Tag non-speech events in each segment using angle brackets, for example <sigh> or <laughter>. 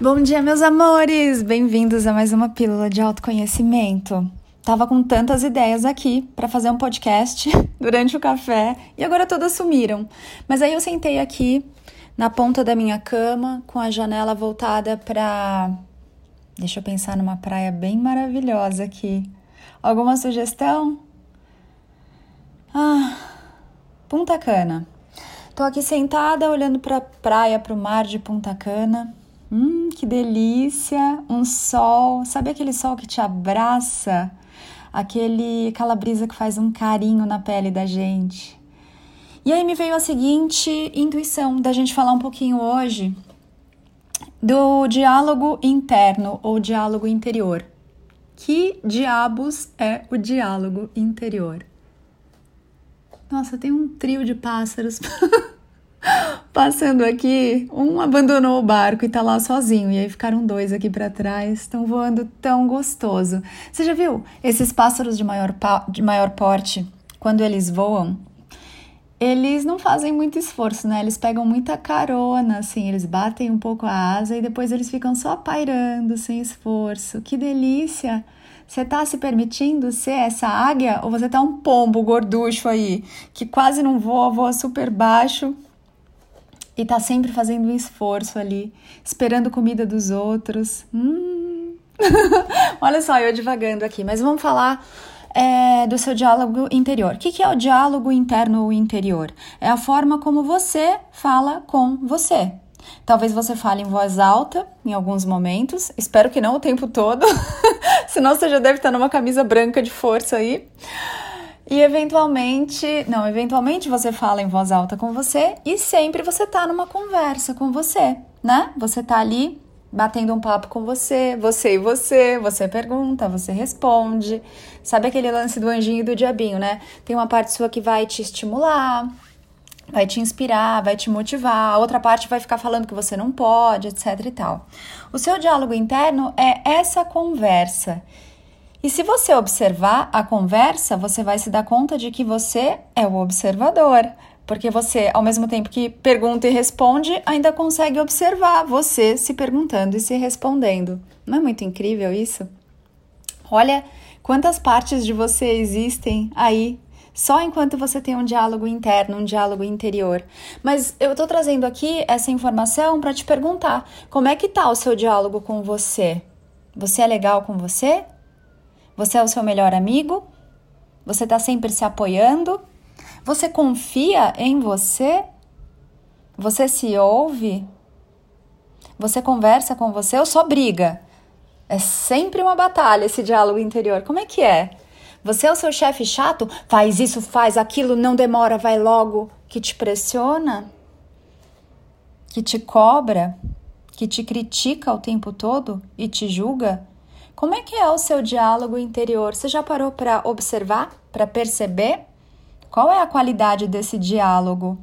Bom dia, meus amores! Bem-vindos a mais uma pílula de autoconhecimento. Tava com tantas ideias aqui para fazer um podcast <laughs> durante o café e agora todas sumiram. Mas aí eu sentei aqui na ponta da minha cama com a janela voltada para Deixa eu pensar numa praia bem maravilhosa aqui. Alguma sugestão? Ah, Punta Cana. Tô aqui sentada olhando para a praia, para o mar de Punta Cana Hum, que delícia! Um sol, sabe aquele sol que te abraça? Aquele, aquela brisa que faz um carinho na pele da gente. E aí me veio a seguinte intuição da gente falar um pouquinho hoje do diálogo interno ou diálogo interior. Que diabos é o diálogo interior? Nossa, tem um trio de pássaros <laughs> Passando aqui, um abandonou o barco e tá lá sozinho, e aí ficaram dois aqui para trás, estão voando tão gostoso. Você já viu esses pássaros de maior, de maior porte, quando eles voam, eles não fazem muito esforço, né? Eles pegam muita carona, assim, eles batem um pouco a asa e depois eles ficam só pairando sem esforço. Que delícia! Você tá se permitindo ser essa águia ou você tá um pombo gorducho aí que quase não voa, voa super baixo e tá sempre fazendo um esforço ali, esperando comida dos outros. Hum. <laughs> Olha só, eu divagando aqui, mas vamos falar é, do seu diálogo interior. O que, que é o diálogo interno ou interior? É a forma como você fala com você. Talvez você fale em voz alta em alguns momentos, espero que não o tempo todo, <laughs> senão você já deve estar numa camisa branca de força aí. E eventualmente, não, eventualmente você fala em voz alta com você e sempre você tá numa conversa com você, né? Você tá ali batendo um papo com você, você e você, você pergunta, você responde. Sabe aquele lance do anjinho e do diabinho, né? Tem uma parte sua que vai te estimular, vai te inspirar, vai te motivar, a outra parte vai ficar falando que você não pode, etc e tal. O seu diálogo interno é essa conversa e se você observar a conversa, você vai se dar conta de que você é o observador, porque você, ao mesmo tempo que pergunta e responde, ainda consegue observar você se perguntando e se respondendo. Não é muito incrível isso? Olha quantas partes de você existem aí só enquanto você tem um diálogo interno, um diálogo interior. Mas eu tô trazendo aqui essa informação para te perguntar: como é que tá o seu diálogo com você? Você é legal com você? Você é o seu melhor amigo? Você está sempre se apoiando? Você confia em você? Você se ouve? Você conversa com você ou só briga? É sempre uma batalha esse diálogo interior. Como é que é? Você é o seu chefe chato? Faz isso, faz aquilo, não demora, vai logo. Que te pressiona? Que te cobra? Que te critica o tempo todo e te julga? Como é que é o seu diálogo interior? Você já parou para observar, para perceber? Qual é a qualidade desse diálogo?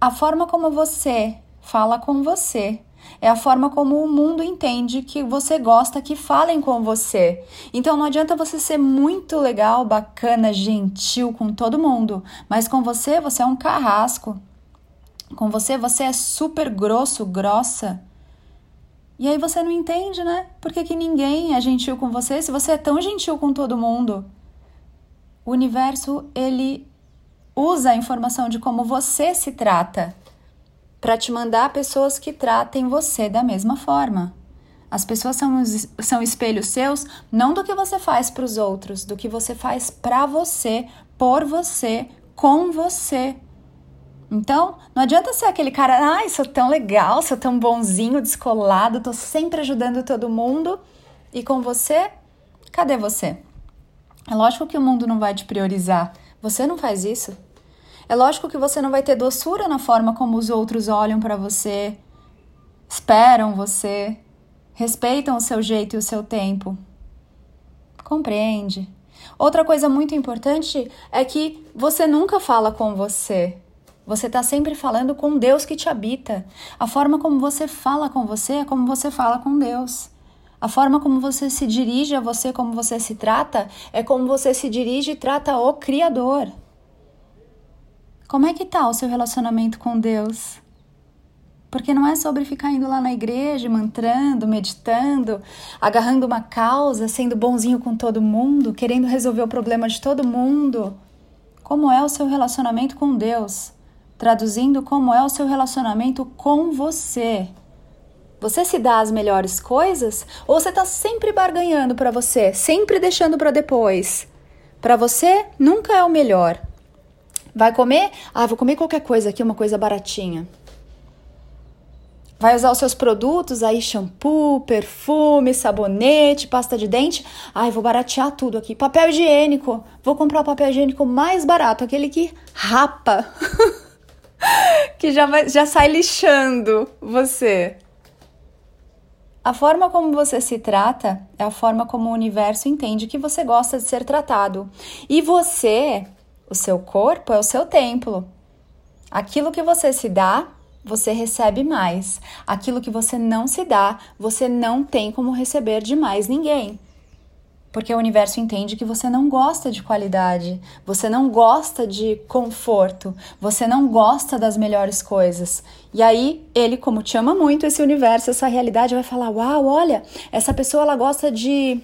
A forma como você fala com você é a forma como o mundo entende que você gosta que falem com você. Então não adianta você ser muito legal, bacana, gentil com todo mundo, mas com você você é um carrasco. Com você você é super grosso, grossa. E aí você não entende, né? Por que, que ninguém é gentil com você se você é tão gentil com todo mundo? O universo, ele usa a informação de como você se trata para te mandar pessoas que tratem você da mesma forma. As pessoas são, são espelhos seus, não do que você faz para os outros, do que você faz para você, por você, com você. Então, não adianta ser aquele cara, ai, sou tão legal, sou tão bonzinho, descolado, tô sempre ajudando todo mundo. E com você, cadê você? É lógico que o mundo não vai te priorizar. Você não faz isso. É lógico que você não vai ter doçura na forma como os outros olham para você, esperam você, respeitam o seu jeito e o seu tempo. Compreende? Outra coisa muito importante é que você nunca fala com você. Você está sempre falando com Deus que te habita. A forma como você fala com você é como você fala com Deus. A forma como você se dirige a você, como você se trata, é como você se dirige e trata o Criador. Como é que está o seu relacionamento com Deus? Porque não é sobre ficar indo lá na igreja, mantrando, meditando, agarrando uma causa, sendo bonzinho com todo mundo, querendo resolver o problema de todo mundo. Como é o seu relacionamento com Deus? Traduzindo, como é o seu relacionamento com você? Você se dá as melhores coisas ou você está sempre barganhando para você, sempre deixando para depois? Para você nunca é o melhor. Vai comer? Ah, vou comer qualquer coisa aqui, uma coisa baratinha. Vai usar os seus produtos aí, shampoo, perfume, sabonete, pasta de dente. Ai, vou baratear tudo aqui. Papel higiênico. Vou comprar o papel higiênico mais barato, aquele que rapa. <laughs> <laughs> que já, vai, já sai lixando você. A forma como você se trata é a forma como o universo entende que você gosta de ser tratado. E você, o seu corpo, é o seu templo. Aquilo que você se dá você recebe mais. Aquilo que você não se dá, você não tem como receber de mais ninguém. Porque o universo entende que você não gosta de qualidade, você não gosta de conforto, você não gosta das melhores coisas. E aí, ele, como te ama muito, esse universo, essa realidade, vai falar: Uau, olha, essa pessoa ela gosta de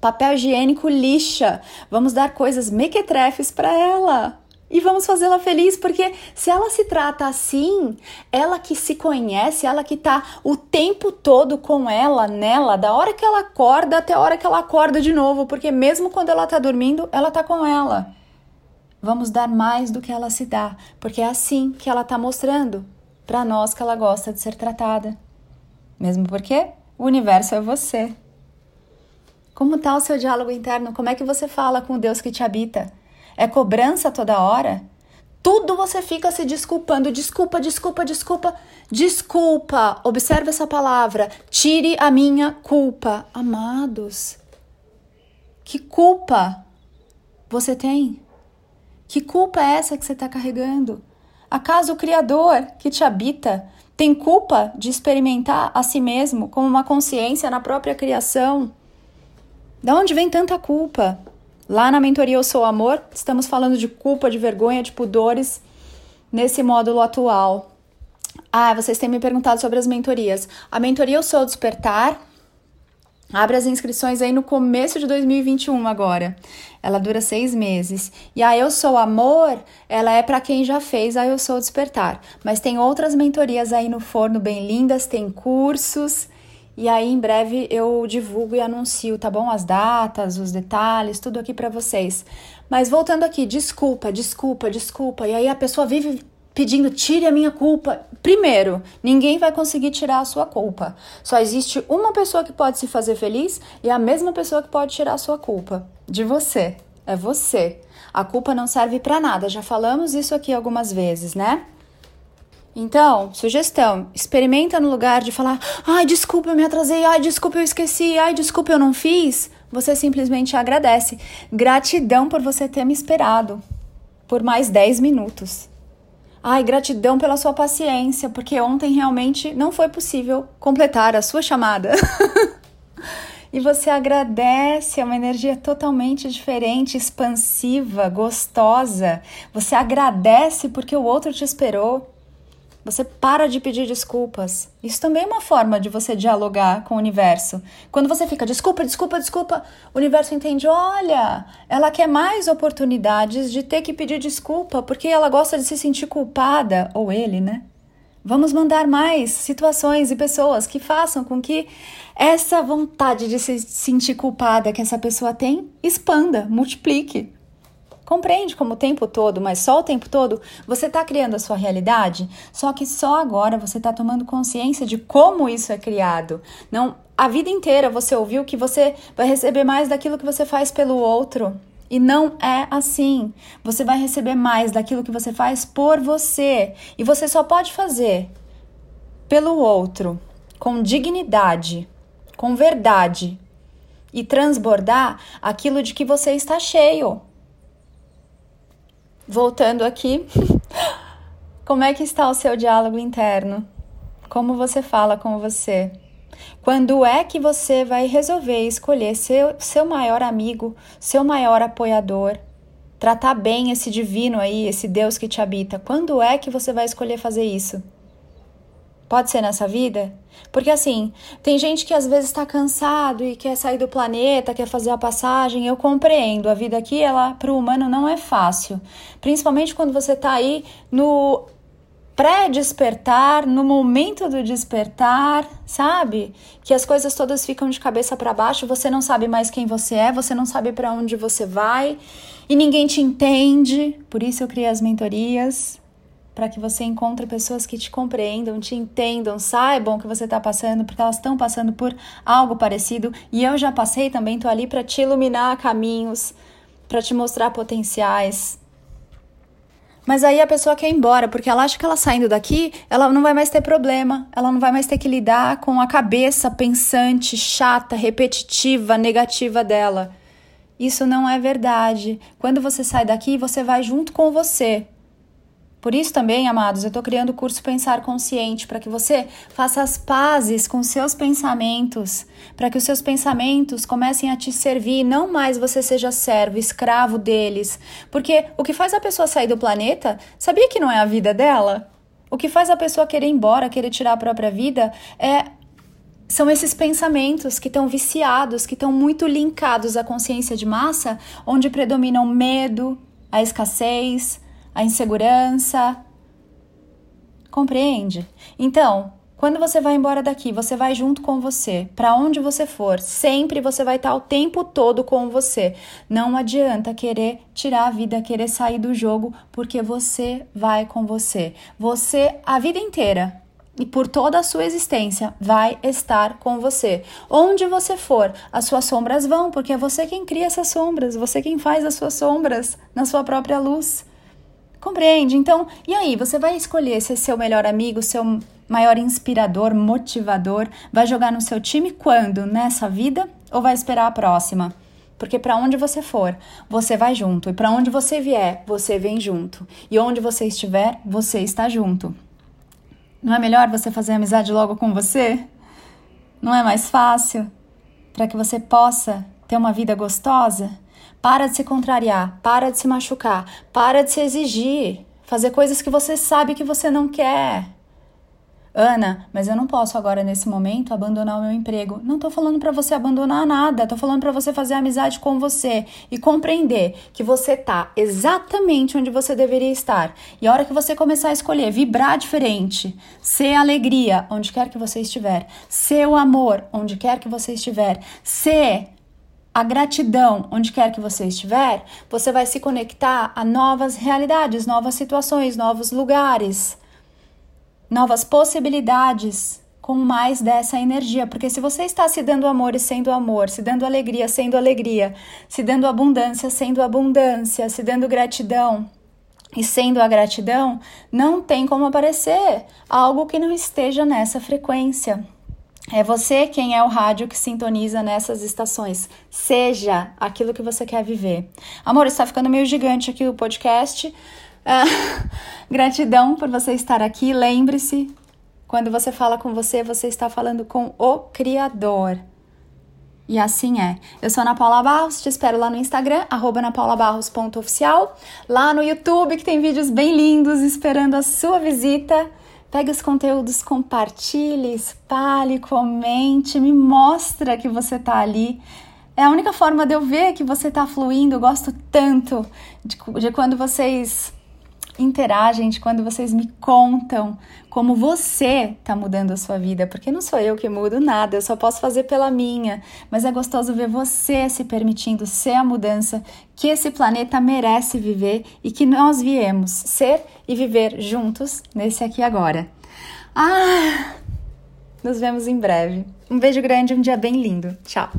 papel higiênico lixa, vamos dar coisas mequetrefes para ela e vamos fazê-la feliz, porque se ela se trata assim, ela que se conhece, ela que tá o tempo todo com ela, nela, da hora que ela acorda até a hora que ela acorda de novo, porque mesmo quando ela tá dormindo, ela tá com ela. Vamos dar mais do que ela se dá, porque é assim que ela tá mostrando para nós que ela gosta de ser tratada. Mesmo porque o universo é você. Como tá o seu diálogo interno? Como é que você fala com o Deus que te habita? É cobrança toda hora? Tudo você fica se desculpando. Desculpa, desculpa, desculpa, desculpa. Observe essa palavra. Tire a minha culpa. Amados, que culpa você tem? Que culpa é essa que você está carregando? Acaso o Criador que te habita tem culpa de experimentar a si mesmo como uma consciência na própria criação? De onde vem tanta culpa? Lá na mentoria Eu Sou Amor, estamos falando de culpa, de vergonha, de pudores nesse módulo atual. Ah, vocês têm me perguntado sobre as mentorias. A mentoria Eu Sou Despertar abre as inscrições aí no começo de 2021 agora. Ela dura seis meses. E a Eu Sou Amor, ela é para quem já fez a Eu Sou Despertar. Mas tem outras mentorias aí no forno bem lindas, tem cursos. E aí, em breve, eu divulgo e anuncio, tá bom? As datas, os detalhes, tudo aqui para vocês. Mas voltando aqui, desculpa, desculpa, desculpa. E aí a pessoa vive pedindo, tire a minha culpa. Primeiro, ninguém vai conseguir tirar a sua culpa. Só existe uma pessoa que pode se fazer feliz e a mesma pessoa que pode tirar a sua culpa. De você. É você. A culpa não serve para nada. Já falamos isso aqui algumas vezes, né? Então, sugestão: experimenta no lugar de falar, ai, desculpa, eu me atrasei, ai, desculpa, eu esqueci, ai, desculpa, eu não fiz. Você simplesmente agradece. Gratidão por você ter me esperado por mais 10 minutos. Ai, gratidão pela sua paciência, porque ontem realmente não foi possível completar a sua chamada. <laughs> e você agradece, é uma energia totalmente diferente, expansiva, gostosa. Você agradece porque o outro te esperou. Você para de pedir desculpas. Isso também é uma forma de você dialogar com o universo. Quando você fica desculpa, desculpa, desculpa, o universo entende: olha, ela quer mais oportunidades de ter que pedir desculpa porque ela gosta de se sentir culpada, ou ele, né? Vamos mandar mais situações e pessoas que façam com que essa vontade de se sentir culpada que essa pessoa tem expanda, multiplique. Compreende como o tempo todo, mas só o tempo todo, você está criando a sua realidade? Só que só agora você está tomando consciência de como isso é criado. Não, a vida inteira você ouviu que você vai receber mais daquilo que você faz pelo outro. E não é assim. Você vai receber mais daquilo que você faz por você. E você só pode fazer pelo outro com dignidade, com verdade e transbordar aquilo de que você está cheio voltando aqui, <laughs> como é que está o seu diálogo interno? Como você fala com você? Quando é que você vai resolver escolher seu, seu maior amigo, seu maior apoiador? Tratar bem esse divino aí, esse Deus que te habita. Quando é que você vai escolher fazer isso? Pode ser nessa vida? Porque assim, tem gente que às vezes está cansado e quer sair do planeta, quer fazer a passagem. Eu compreendo. A vida aqui, ela para o humano não é fácil. Principalmente quando você está aí no pré-despertar, no momento do despertar, sabe? Que as coisas todas ficam de cabeça para baixo, você não sabe mais quem você é, você não sabe para onde você vai e ninguém te entende. Por isso eu criei as mentorias, para que você encontre pessoas que te compreendam, te entendam, saibam o que você está passando, porque elas estão passando por algo parecido e eu já passei também, estou ali para te iluminar caminhos, para te mostrar potenciais, mas aí a pessoa quer ir embora, porque ela acha que ela saindo daqui, ela não vai mais ter problema, ela não vai mais ter que lidar com a cabeça pensante, chata, repetitiva, negativa dela. Isso não é verdade. Quando você sai daqui, você vai junto com você. Por isso também, amados, eu estou criando o curso Pensar Consciente para que você faça as pazes com seus pensamentos, para que os seus pensamentos comecem a te servir, não mais você seja servo, escravo deles. Porque o que faz a pessoa sair do planeta, sabia que não é a vida dela? O que faz a pessoa querer ir embora, querer tirar a própria vida, é são esses pensamentos que estão viciados, que estão muito linkados à consciência de massa, onde predominam medo, a escassez, a insegurança. Compreende? Então, quando você vai embora daqui, você vai junto com você, para onde você for, sempre você vai estar o tempo todo com você. Não adianta querer tirar a vida, querer sair do jogo, porque você vai com você. Você a vida inteira e por toda a sua existência vai estar com você. Onde você for, as suas sombras vão, porque é você quem cria essas sombras, você quem faz as suas sombras na sua própria luz. Compreende? Então, e aí, você vai escolher ser seu melhor amigo, seu maior inspirador, motivador, vai jogar no seu time quando? Nessa vida ou vai esperar a próxima? Porque para onde você for, você vai junto, e para onde você vier, você vem junto. E onde você estiver, você está junto. Não é melhor você fazer amizade logo com você? Não é mais fácil para que você possa ter uma vida gostosa? Para de se contrariar, para de se machucar, para de se exigir, fazer coisas que você sabe que você não quer. Ana, mas eu não posso agora nesse momento abandonar o meu emprego. Não tô falando para você abandonar nada, tô falando para você fazer amizade com você e compreender que você tá exatamente onde você deveria estar. E a hora que você começar a escolher vibrar diferente, ser alegria onde quer que você estiver, ser o amor onde quer que você estiver, ser a gratidão onde quer que você estiver, você vai se conectar a novas realidades, novas situações, novos lugares, novas possibilidades com mais dessa energia. Porque se você está se dando amor e sendo amor, se dando alegria sendo alegria, se dando abundância sendo abundância, se dando gratidão e sendo a gratidão, não tem como aparecer algo que não esteja nessa frequência. É você quem é o rádio que sintoniza nessas estações. Seja aquilo que você quer viver. Amor, está ficando meio gigante aqui o podcast. Ah, <laughs> gratidão por você estar aqui. Lembre-se, quando você fala com você, você está falando com o Criador. E assim é. Eu sou Ana Paula Barros, te espero lá no Instagram, arroba anapaulabarros.oficial, lá no YouTube, que tem vídeos bem lindos esperando a sua visita. Pegue os conteúdos, compartilhe, espalhe, comente, me mostra que você está ali. É a única forma de eu ver que você está fluindo. Eu gosto tanto de, de quando vocês interagem, de quando vocês me contam como você está mudando a sua vida, porque não sou eu que mudo nada, eu só posso fazer pela minha, mas é gostoso ver você se permitindo ser a mudança que esse planeta merece viver e que nós viemos ser e viver juntos nesse aqui agora. Ah! Nos vemos em breve. Um beijo grande, um dia bem lindo. Tchau.